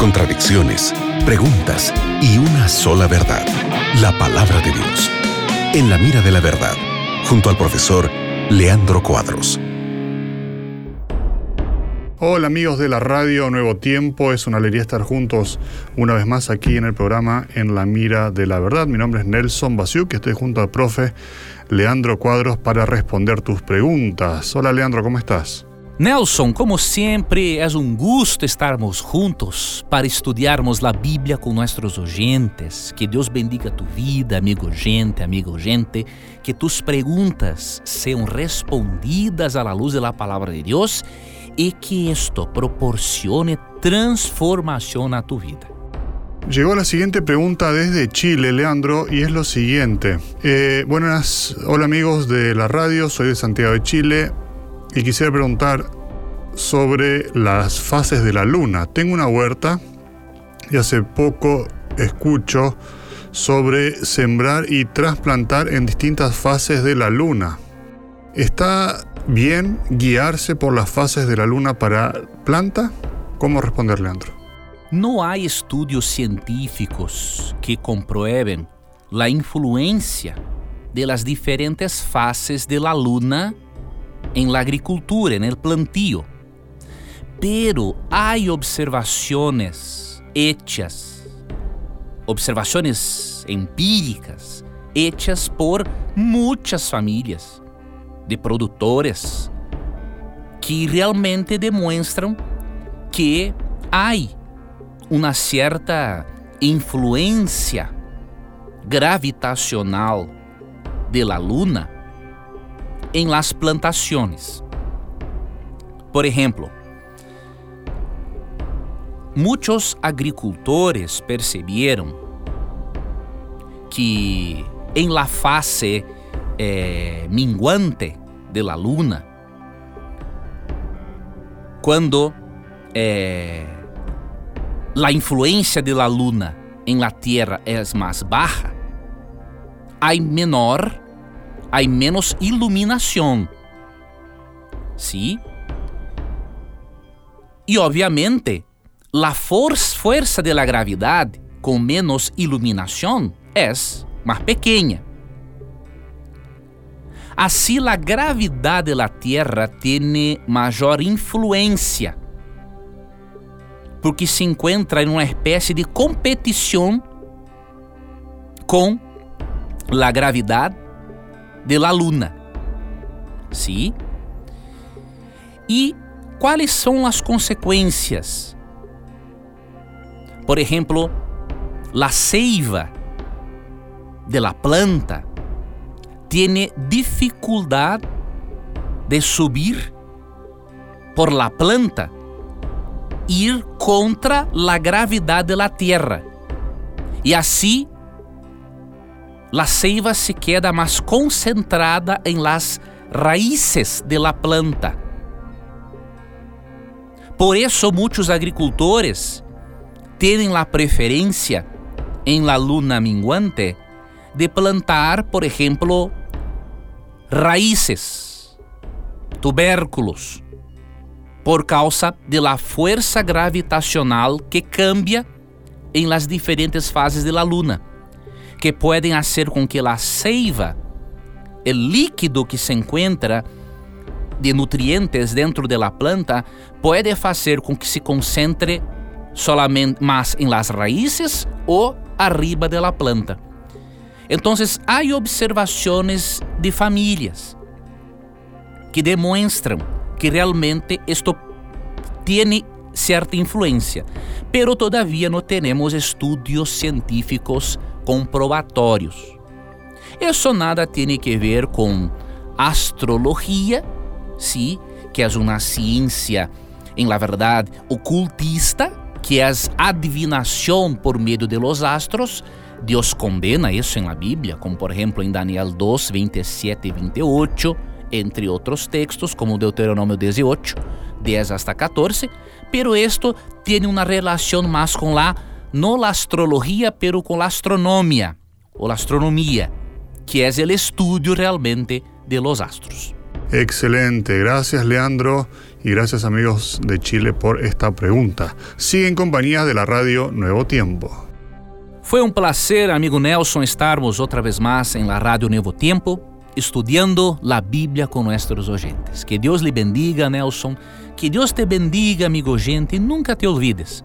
contradicciones, preguntas y una sola verdad, la palabra de Dios. En la mira de la verdad, junto al profesor Leandro Cuadros. Hola amigos de la radio Nuevo Tiempo, es una alegría estar juntos una vez más aquí en el programa En la Mira de la Verdad. Mi nombre es Nelson Basiuk y estoy junto al profe Leandro Cuadros para responder tus preguntas. Hola Leandro, ¿cómo estás? Nelson, como sempre, é um gusto estarmos juntos para estudarmos a Bíblia com nossos oyentes. Que Deus bendiga tu vida, amigo gente, amigo gente. Que tus perguntas sejam respondidas à luz da palavra de Deus e que isto proporcione transformação na tu vida. Llegó la siguiente pregunta desde Chile, Leandro, y es lo siguiente. Eh, buenas, hola amigos de la radio, soy de Santiago de Chile y quisiera preguntar sobre las fases de la luna. Tengo una huerta y hace poco escucho sobre sembrar y trasplantar en distintas fases de la luna. ¿Está bien guiarse por las fases de la luna para planta? ¿Cómo responder, Leandro? Não há estudos científicos que comprueben a influência de las diferentes fases de la luna en la agricultura, en el plantio. Pero hay observaciones hechas, observaciones empíricas hechas por muitas famílias de produtores que realmente demonstram que há uma certa influência gravitacional de la luna em las plantações. Por exemplo, muitos agricultores perceberam que em la fase eh, minguante de la luna, quando eh, la influência de la luna em la tierra é mais baixa, há menor hay menos iluminación. ¿Sí? Y obviamente, la fuerza de la gravedad con menos iluminación es más pequeña. Así la gravedad de la Tierra tiene mayor influencia, porque se encuentra en una especie de competición con la gravedad de la luna. ¿Sí? E quais são as consequências? Por exemplo, la seiva de la planta tiene dificuldade de subir por la planta ir contra la gravidade de la tierra e assim la seiva se queda mais concentrada em las raíces de la planta. Por isso, muitos agricultores têm a preferência em la luna minguante de plantar, por exemplo, raíces, tubérculos, por causa de la fuerza gravitacional que cambia em las diferentes fases de la luna que podem fazer com que a seiva, o líquido que se encontra de nutrientes dentro de la planta, pode fazer com que se concentre solamente mais em las raízes ou arriba de la planta. Então, há observações de famílias que demonstram que realmente isto tem certa influência, pero todavia não temos estudos científicos comprobatórios. Isso nada tem que ver com astrologia, sim, que é uma ciência, em la verdade, ocultista, que é adivinação por meio de los astros. Deus condena isso em la Bíblia, como por exemplo em Daniel 2, 27 e 28, entre outros textos, como Deuteronômio 18, 10 hasta 14, pero esto tiene una relación más con la no la astrología, pero con la o la astronomia, que é o estudo realmente de los astros. Excelente, gracias Leandro y gracias amigos de Chile por esta pregunta. Sigue en compañía de la radio Nuevo Tiempo. Foi um prazer, amigo Nelson, estarmos outra vez mais em la Radio Novo Tempo, estudando a Bíblia com nossos oyentes. Que Deus lhe bendiga, Nelson. Que Deus te bendiga, amigo oyente, e nunca te olvides